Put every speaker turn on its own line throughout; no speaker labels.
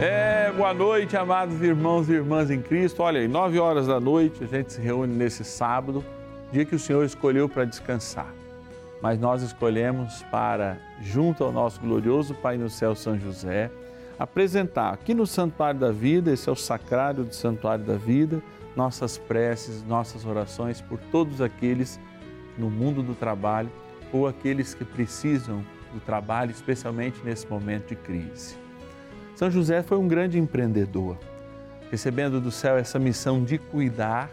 É, boa noite, amados irmãos e irmãs em Cristo. Olha aí, nove horas da noite, a gente se reúne nesse sábado, dia que o Senhor escolheu para descansar. Mas nós escolhemos para, junto ao nosso glorioso Pai no céu, São José, apresentar aqui no Santuário da Vida, esse é o sacrário do Santuário da Vida, nossas preces, nossas orações por todos aqueles no mundo do trabalho ou aqueles que precisam do trabalho, especialmente nesse momento de crise. São José foi um grande empreendedor, recebendo do céu essa missão de cuidar,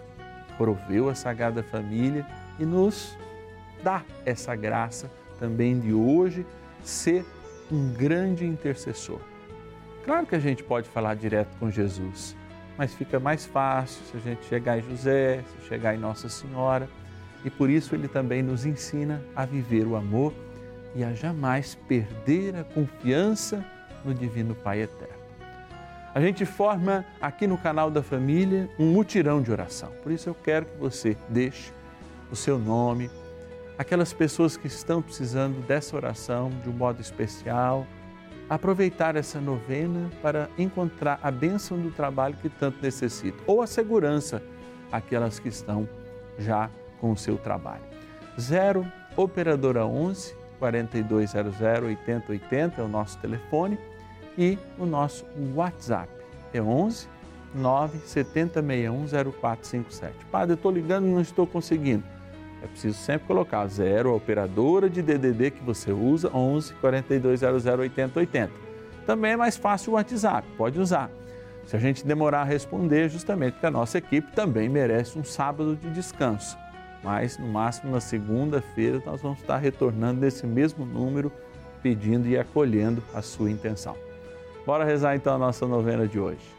proveu a Sagrada Família e nos dá essa graça também de hoje ser um grande intercessor. Claro que a gente pode falar direto com Jesus, mas fica mais fácil se a gente chegar em José, se chegar em Nossa Senhora, e por isso ele também nos ensina a viver o amor e a jamais perder a confiança no Divino Pai Eterno. A gente forma aqui no canal da família um mutirão de oração. Por isso eu quero que você deixe o seu nome, aquelas pessoas que estão precisando dessa oração de um modo especial, aproveitar essa novena para encontrar a bênção do trabalho que tanto necessitam, ou a segurança, aquelas que estão já com o seu trabalho. 0 Operadora 11 4200 8080 é o nosso telefone e o nosso WhatsApp é 11 9 70610457. Padre, eu estou ligando e não estou conseguindo. É preciso sempre colocar 0, a operadora de DDD que você usa, 11 4200 8080. Também é mais fácil o WhatsApp, pode usar. Se a gente demorar a responder, justamente porque a nossa equipe também merece um sábado de descanso. Mas no máximo na segunda-feira nós vamos estar retornando nesse mesmo número, pedindo e acolhendo a sua intenção. Bora rezar então a nossa novena de hoje.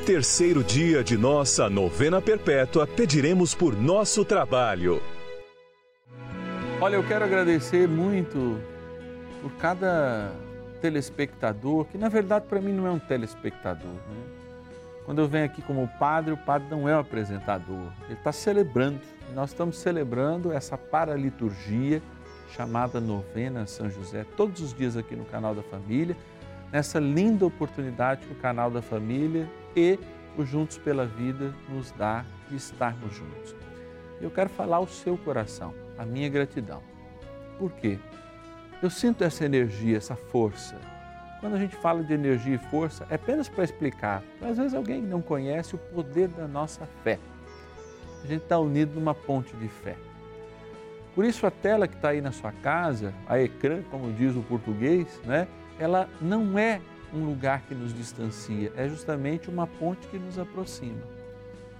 terceiro dia de nossa novena perpétua, pediremos por nosso trabalho.
Olha, eu quero agradecer muito por cada telespectador, que na verdade para mim não é um telespectador. Né? Quando eu venho aqui como padre, o padre não é um apresentador, ele está celebrando. Nós estamos celebrando essa paraliturgia chamada Novena São José, todos os dias aqui no canal da Família, nessa linda oportunidade que o canal da Família e o Juntos pela Vida nos dá de estarmos juntos. Eu quero falar ao seu coração, a minha gratidão. Por quê? Eu sinto essa energia, essa força. Quando a gente fala de energia e força, é apenas para explicar. Às vezes alguém não conhece o poder da nossa fé. A gente está unido numa ponte de fé. Por isso a tela que está aí na sua casa, a ecrã, como diz o português, né? ela não é um lugar que nos distancia, é justamente uma ponte que nos aproxima.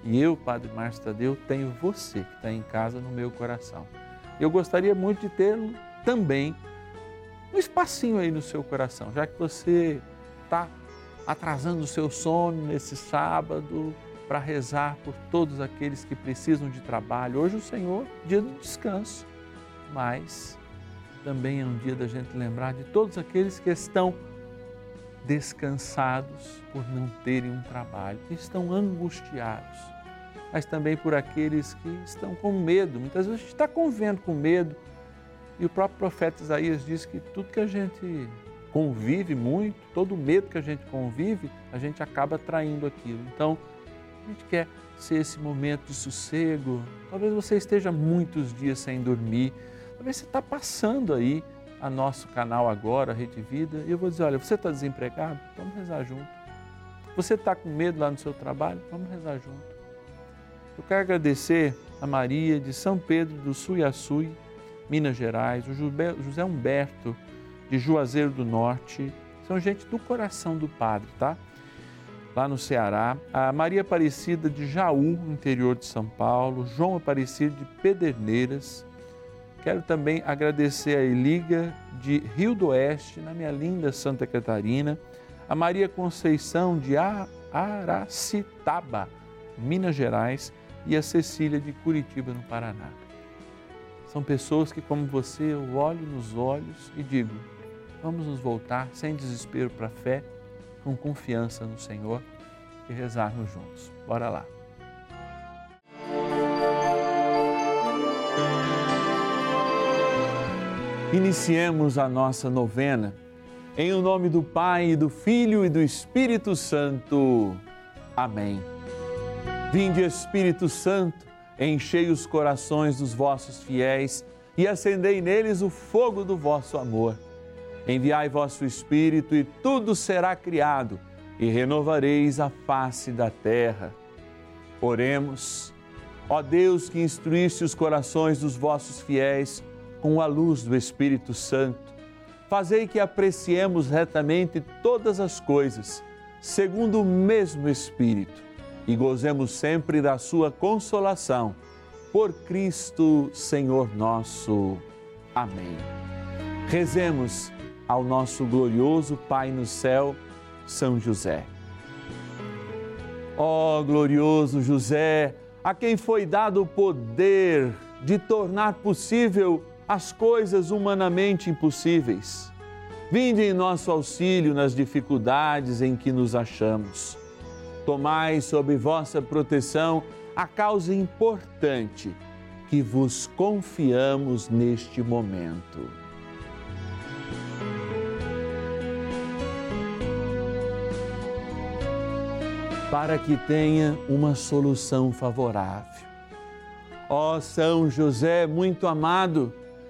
E eu, Padre Márcio Tadeu, tenho você que está em casa no meu coração. Eu gostaria muito de tê-lo também um espacinho aí no seu coração, já que você está atrasando o seu sono nesse sábado para rezar por todos aqueles que precisam de trabalho. Hoje o Senhor, dia do descanso, mas também é um dia da gente lembrar de todos aqueles que estão descansados por não terem um trabalho, que estão angustiados, mas também por aqueles que estão com medo. Muitas vezes a gente está convivendo com medo e o próprio profeta Isaías diz que tudo que a gente convive muito, todo medo que a gente convive, a gente acaba traindo aquilo. Então, a gente quer ser esse momento de sossego. Talvez você esteja muitos dias sem dormir, talvez você está passando aí a nosso canal agora, Rede Vida, e eu vou dizer, olha, você está desempregado? Vamos rezar junto. Você está com medo lá no seu trabalho? Vamos rezar junto. Eu quero agradecer a Maria de São Pedro do Suiaçui, Minas Gerais, o José Humberto de Juazeiro do Norte, são gente do coração do Padre, tá? Lá no Ceará, a Maria Aparecida de Jaú, interior de São Paulo, João Aparecido de Pederneiras, Quero também agradecer a Eliga de Rio do Oeste, na minha linda Santa Catarina, a Maria Conceição de Aracitaba, Minas Gerais, e a Cecília de Curitiba, no Paraná. São pessoas que, como você, eu olho nos olhos e digo: vamos nos voltar sem desespero para a fé, com confiança no Senhor e rezarmos juntos. Bora lá. Iniciemos a nossa novena. Em o nome do Pai, do Filho e do Espírito Santo. Amém. Vinde, Espírito Santo, enchei os corações dos vossos fiéis e acendei neles o fogo do vosso amor. Enviai vosso Espírito e tudo será criado e renovareis a face da terra. Oremos. Ó Deus que instruísse os corações dos vossos fiéis, com a luz do Espírito Santo, fazei que apreciemos retamente todas as coisas, segundo o mesmo Espírito, e gozemos sempre da Sua consolação. Por Cristo, Senhor nosso. Amém. Rezemos ao nosso glorioso Pai no céu, São José. Ó oh, glorioso José, a quem foi dado o poder de tornar possível as coisas humanamente impossíveis. Vinde em nosso auxílio nas dificuldades em que nos achamos. Tomai sob vossa proteção a causa importante que vos confiamos neste momento. Para que tenha uma solução favorável. Ó São José, muito amado,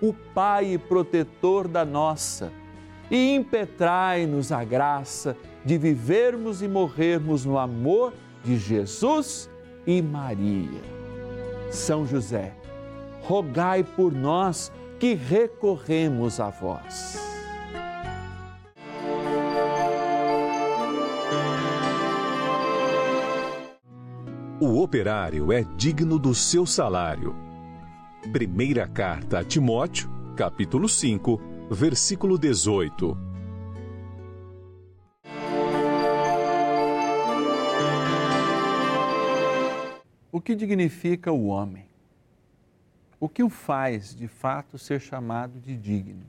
o Pai protetor da nossa, e impetrai-nos a graça de vivermos e morrermos no amor de Jesus e Maria. São José, rogai por nós que recorremos a vós.
O operário é digno do seu salário Primeira carta a Timóteo, capítulo 5, versículo 18.
O que dignifica o homem? O que o faz, de fato, ser chamado de digno?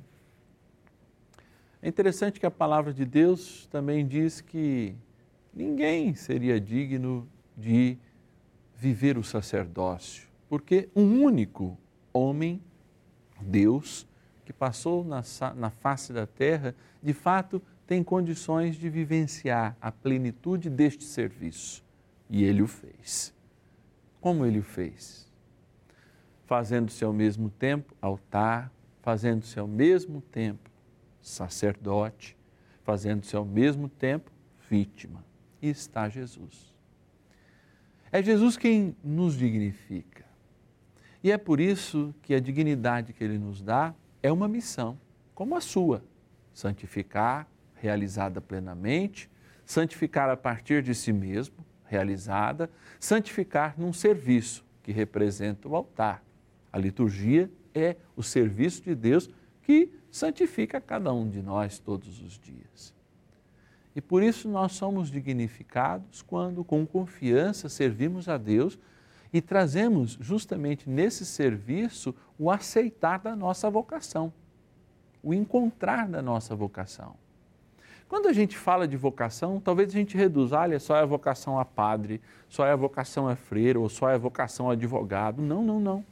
É interessante que a palavra de Deus também diz que ninguém seria digno de viver o sacerdócio porque um único homem, Deus, que passou na, na face da terra, de fato tem condições de vivenciar a plenitude deste serviço. E ele o fez. Como ele o fez? Fazendo-se ao mesmo tempo altar, fazendo-se ao mesmo tempo sacerdote, fazendo-se ao mesmo tempo vítima. E está Jesus. É Jesus quem nos dignifica. E é por isso que a dignidade que ele nos dá é uma missão, como a sua: santificar, realizada plenamente, santificar a partir de si mesmo, realizada, santificar num serviço que representa o altar. A liturgia é o serviço de Deus que santifica cada um de nós todos os dias. E por isso nós somos dignificados quando, com confiança, servimos a Deus e trazemos justamente nesse serviço o aceitar da nossa vocação, o encontrar da nossa vocação. Quando a gente fala de vocação, talvez a gente reduza, olha, só é a vocação a padre, só é a vocação a freira, ou só é a vocação a advogado. Não, não, não.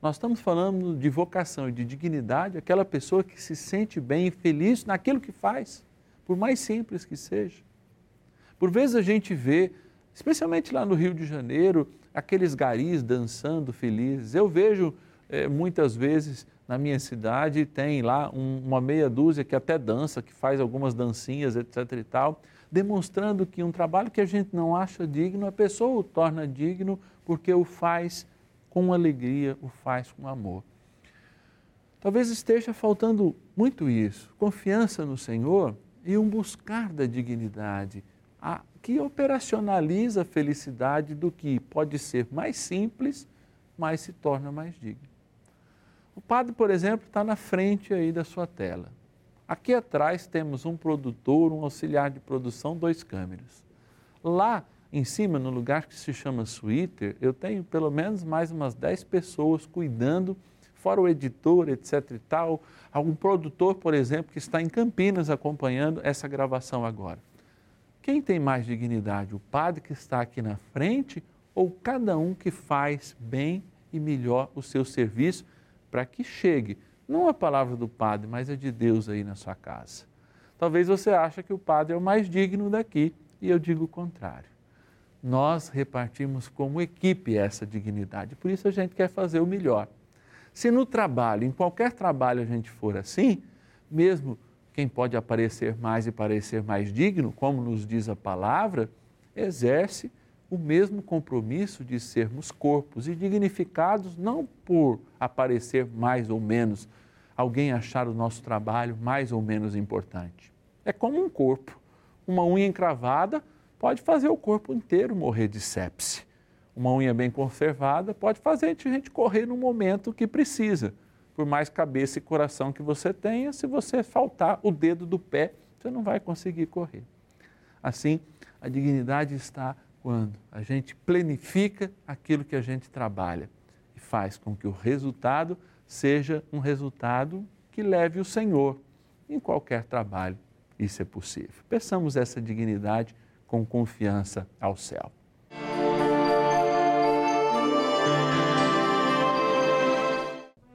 Nós estamos falando de vocação e de dignidade, aquela pessoa que se sente bem e feliz naquilo que faz por mais simples que seja. Por vezes a gente vê, especialmente lá no Rio de Janeiro, aqueles garis dançando felizes. Eu vejo é, muitas vezes na minha cidade, tem lá um, uma meia dúzia que até dança, que faz algumas dancinhas, etc. e tal, demonstrando que um trabalho que a gente não acha digno, a pessoa o torna digno porque o faz com alegria, o faz com amor. Talvez esteja faltando muito isso, confiança no Senhor e um buscar da dignidade, a, que operacionaliza a felicidade do que pode ser mais simples, mas se torna mais digno. O padre, por exemplo, está na frente aí da sua tela. Aqui atrás temos um produtor, um auxiliar de produção, dois câmeras. Lá em cima, no lugar que se chama suíter, eu tenho pelo menos mais umas 10 pessoas cuidando fora o editor, etc e tal, algum produtor, por exemplo, que está em Campinas acompanhando essa gravação agora. Quem tem mais dignidade, o padre que está aqui na frente ou cada um que faz bem e melhor o seu serviço para que chegue, não a palavra do padre, mas a de Deus aí na sua casa. Talvez você ache que o padre é o mais digno daqui e eu digo o contrário. Nós repartimos como equipe essa dignidade, por isso a gente quer fazer o melhor. Se no trabalho, em qualquer trabalho a gente for assim, mesmo quem pode aparecer mais e parecer mais digno, como nos diz a palavra, exerce o mesmo compromisso de sermos corpos e dignificados não por aparecer mais ou menos, alguém achar o nosso trabalho mais ou menos importante. É como um corpo. Uma unha encravada pode fazer o corpo inteiro morrer de sepse uma unha bem conservada pode fazer a gente correr no momento que precisa. Por mais cabeça e coração que você tenha, se você faltar o dedo do pé, você não vai conseguir correr. Assim, a dignidade está quando a gente planifica aquilo que a gente trabalha e faz com que o resultado seja um resultado que leve o Senhor em qualquer trabalho. Isso é possível. Peçamos essa dignidade com confiança ao céu.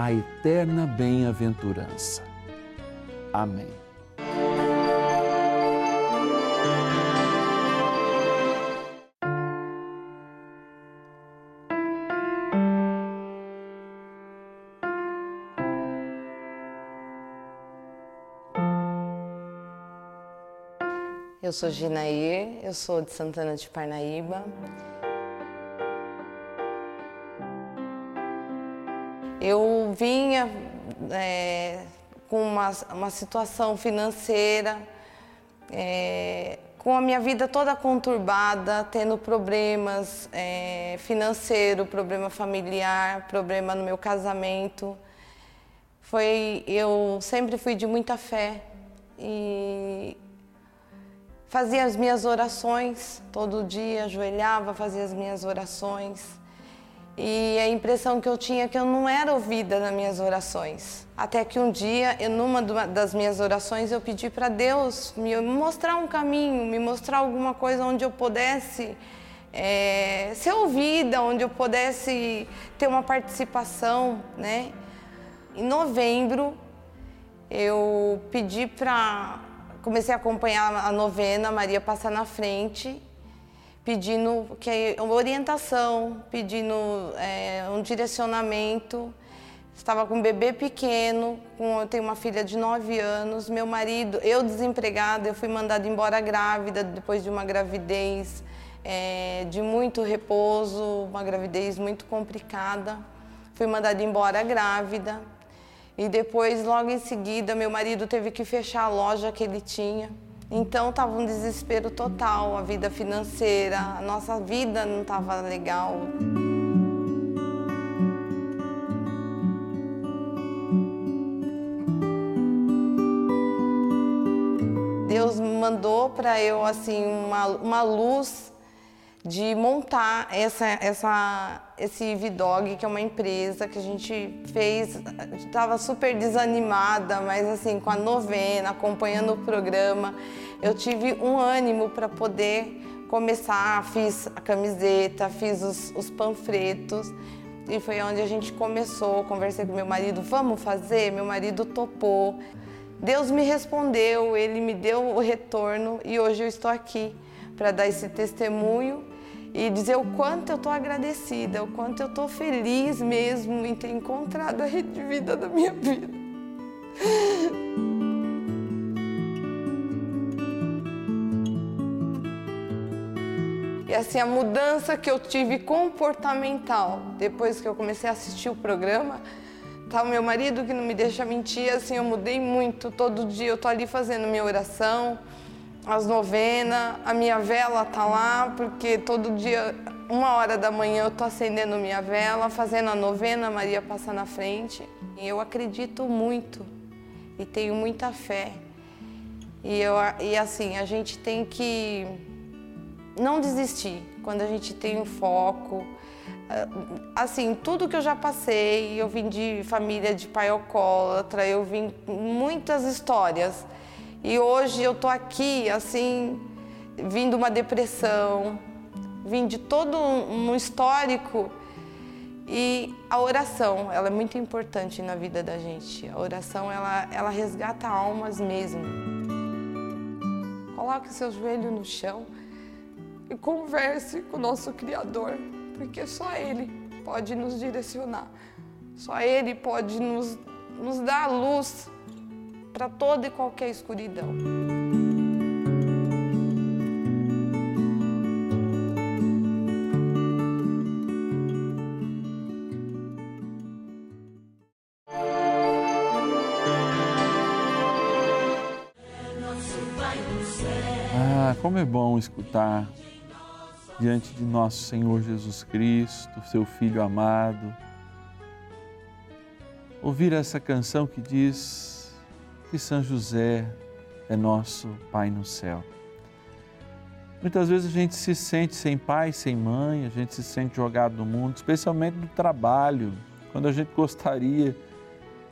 a eterna bem-aventurança. Amém.
Eu sou Ginair, eu sou de Santana de Parnaíba. Eu vinha é, com uma, uma situação financeira, é, com a minha vida toda conturbada, tendo problemas é, financeiro, problema familiar, problema no meu casamento. Foi, eu sempre fui de muita fé e fazia as minhas orações todo dia, ajoelhava, fazia as minhas orações. E a impressão que eu tinha é que eu não era ouvida nas minhas orações. Até que um dia, eu, numa das minhas orações, eu pedi para Deus me mostrar um caminho, me mostrar alguma coisa onde eu pudesse é, ser ouvida, onde eu pudesse ter uma participação, né? Em novembro, eu pedi para comecei a acompanhar a novena Maria Passa na Frente, pedindo que uma orientação, pedindo é, um direcionamento. Estava com um bebê pequeno, com, eu tenho uma filha de 9 anos, meu marido, eu desempregada, eu fui mandada embora grávida depois de uma gravidez é, de muito repouso, uma gravidez muito complicada. Fui mandada embora grávida. E depois, logo em seguida, meu marido teve que fechar a loja que ele tinha. Então estava um desespero total, a vida financeira, a nossa vida não estava legal. Deus mandou para eu assim uma, uma luz de montar essa, essa, esse Vidog, que é uma empresa que a gente fez, estava super desanimada, mas assim, com a novena, acompanhando o programa, eu tive um ânimo para poder começar, fiz a camiseta, fiz os, os panfletos, e foi onde a gente começou, conversei com meu marido, vamos fazer? Meu marido topou. Deus me respondeu, ele me deu o retorno e hoje eu estou aqui para dar esse testemunho e dizer o quanto eu estou agradecida, o quanto eu estou feliz mesmo em ter encontrado a rede de vida da minha vida. E assim, a mudança que eu tive comportamental depois que eu comecei a assistir o programa, tá o meu marido que não me deixa mentir, assim, eu mudei muito. Todo dia eu tô ali fazendo minha oração, as novenas, a minha vela tá lá, porque todo dia, uma hora da manhã, eu tô acendendo minha vela, fazendo a novena, Maria passa na frente. E eu acredito muito e tenho muita fé. E, eu, e assim, a gente tem que não desistir quando a gente tem um foco. Assim, tudo que eu já passei, eu vim de família de pai alcoólatra, eu vim muitas histórias. E hoje eu tô aqui, assim, vim de uma depressão, vim de todo um histórico. E a oração, ela é muito importante na vida da gente. A oração, ela, ela resgata almas mesmo. Coloque seu joelho no chão e converse com o nosso Criador, porque só Ele pode nos direcionar, só Ele pode nos, nos dar luz para toda e qualquer escuridão.
Ah, como é bom escutar diante de nosso Senhor Jesus Cristo, seu Filho amado, ouvir essa canção que diz que São José é nosso Pai no céu. Muitas vezes a gente se sente sem pai, sem mãe, a gente se sente jogado no mundo, especialmente no trabalho, quando a gente gostaria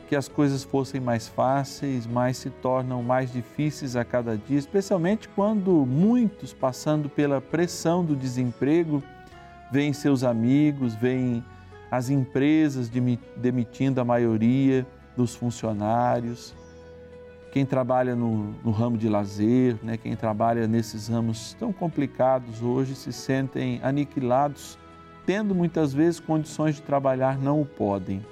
que as coisas fossem mais fáceis, mas se tornam mais difíceis a cada dia, especialmente quando muitos, passando pela pressão do desemprego, veem seus amigos, veem as empresas demitindo a maioria dos funcionários quem trabalha no, no, ramo de lazer, né, quem trabalha nesses ramos tão complicados hoje, se sentem aniquilados, tendo muitas vezes condições de trabalhar, não o podem.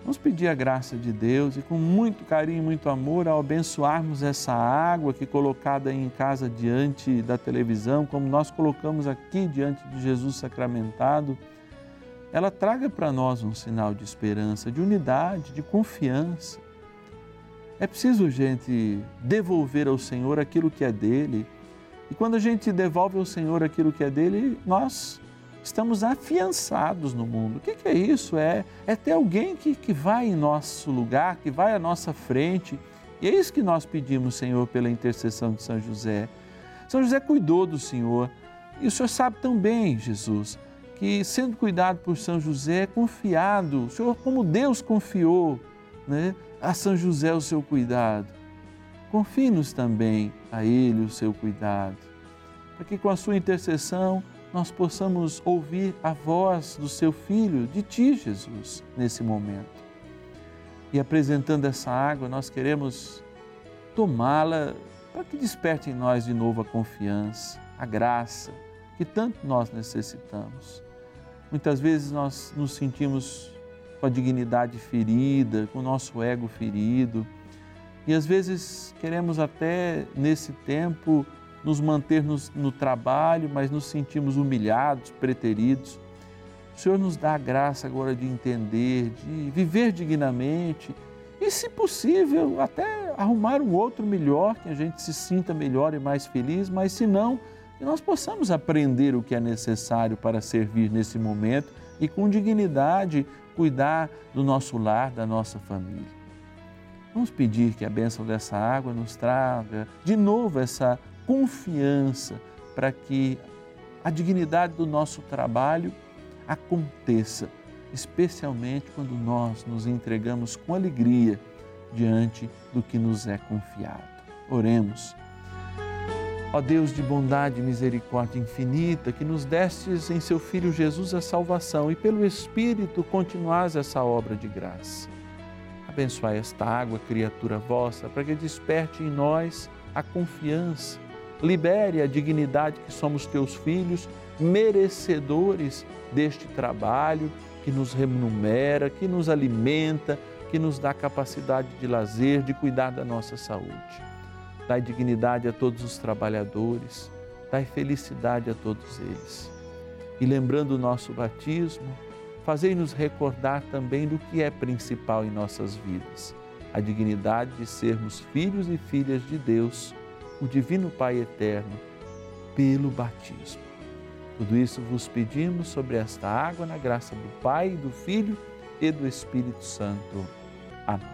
Vamos pedir a graça de Deus e com muito carinho e muito amor, ao abençoarmos essa água que colocada em casa diante da televisão, como nós colocamos aqui diante de Jesus sacramentado, ela traga para nós um sinal de esperança, de unidade, de confiança é preciso, gente, devolver ao Senhor aquilo que é dele. E quando a gente devolve ao Senhor aquilo que é dele, nós estamos afiançados no mundo. O que, é isso? É, é ter alguém que, que vai em nosso lugar, que vai à nossa frente. E é isso que nós pedimos, Senhor, pela intercessão de São José. São José cuidou do Senhor. E o Senhor sabe tão bem, Jesus, que sendo cuidado por São José, confiado, o Senhor, como Deus confiou, né? A São José o seu cuidado. Confie-nos também a Ele o seu cuidado, para que com a sua intercessão nós possamos ouvir a voz do seu Filho, de Ti, Jesus, nesse momento. E apresentando essa água, nós queremos tomá-la para que desperte em nós de novo a confiança, a graça que tanto nós necessitamos. Muitas vezes nós nos sentimos com a dignidade ferida, com o nosso ego ferido. E às vezes queremos até nesse tempo nos manter no, no trabalho, mas nos sentimos humilhados, preteridos. O Senhor nos dá a graça agora de entender, de viver dignamente e, se possível, até arrumar um outro melhor, que a gente se sinta melhor e mais feliz, mas se não, que nós possamos aprender o que é necessário para servir nesse momento e com dignidade cuidar do nosso lar, da nossa família. Vamos pedir que a bênção dessa água nos traga de novo essa confiança para que a dignidade do nosso trabalho aconteça, especialmente quando nós nos entregamos com alegria diante do que nos é confiado. Oremos. Ó Deus de bondade e misericórdia infinita, que nos destes em seu Filho Jesus a salvação e pelo Espírito continuais essa obra de graça. Abençoai esta água, criatura vossa, para que desperte em nós a confiança, libere a dignidade que somos teus filhos, merecedores deste trabalho que nos remunera, que nos alimenta, que nos dá capacidade de lazer, de cuidar da nossa saúde dai dignidade a todos os trabalhadores, dai felicidade a todos eles. E lembrando o nosso batismo, fazei-nos recordar também do que é principal em nossas vidas, a dignidade de sermos filhos e filhas de Deus, o Divino Pai Eterno, pelo batismo. Tudo isso vos pedimos sobre esta água, na graça do Pai, do Filho e do Espírito Santo. Amém.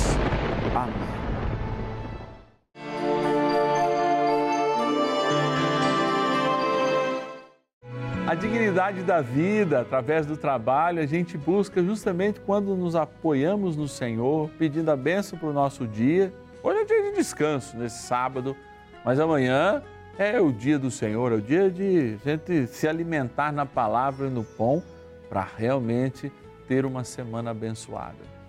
Amém. A dignidade da vida, através do trabalho, a gente busca justamente quando nos apoiamos no Senhor, pedindo a bênção para o nosso dia. Hoje é dia de descanso, nesse sábado, mas amanhã é o dia do Senhor, é o dia de a gente se alimentar na palavra e no pão para realmente ter uma semana abençoada.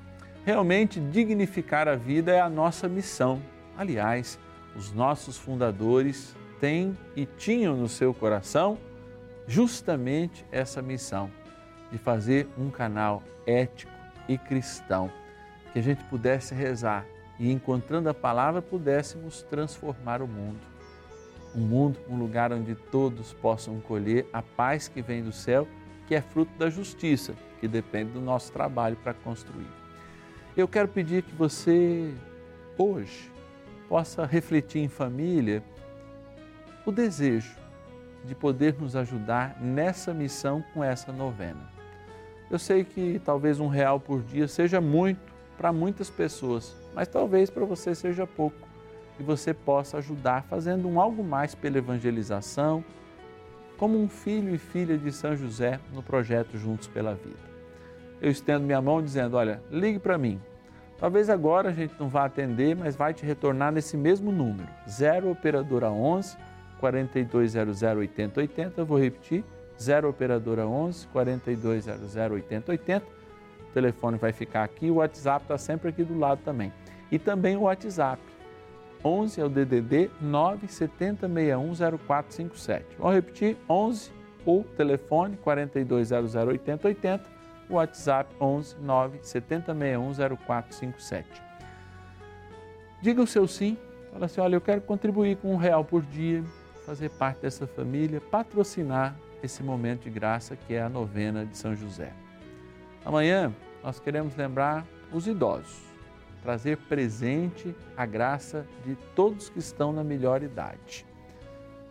Realmente dignificar a vida é a nossa missão. Aliás, os nossos fundadores têm e tinham no seu coração justamente essa missão de fazer um canal ético e cristão que a gente pudesse rezar e, encontrando a palavra, pudéssemos transformar o mundo. Um mundo, um lugar onde todos possam colher a paz que vem do céu, que é fruto da justiça, que depende do nosso trabalho para construir. Eu quero pedir que você, hoje, possa refletir em família o desejo de poder nos ajudar nessa missão com essa novena. Eu sei que talvez um real por dia seja muito para muitas pessoas, mas talvez para você seja pouco e você possa ajudar fazendo um algo mais pela evangelização, como um filho e filha de São José no projeto Juntos pela Vida. Eu estendo minha mão dizendo: Olha, ligue para mim. Talvez agora a gente não vá atender, mas vai te retornar nesse mesmo número, 0 Operadora 11 4200 8080. Eu vou repetir, 0 Operadora 11 4200 8080. O telefone vai ficar aqui, o WhatsApp está sempre aqui do lado também. E também o WhatsApp, 11 é o DDD 970610457. Vamos repetir, 11 o telefone 4200 8080, o WhatsApp 11 970610457. Diga o seu sim, fala assim, olha, eu quero contribuir com um real por dia, fazer parte dessa família, patrocinar esse momento de graça que é a novena de São José. Amanhã nós queremos lembrar os idosos, trazer presente a graça de todos que estão na melhor idade.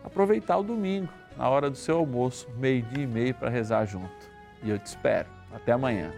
Aproveitar o domingo, na hora do seu almoço, meio-dia e meio, para rezar junto. E eu te espero. Até amanhã.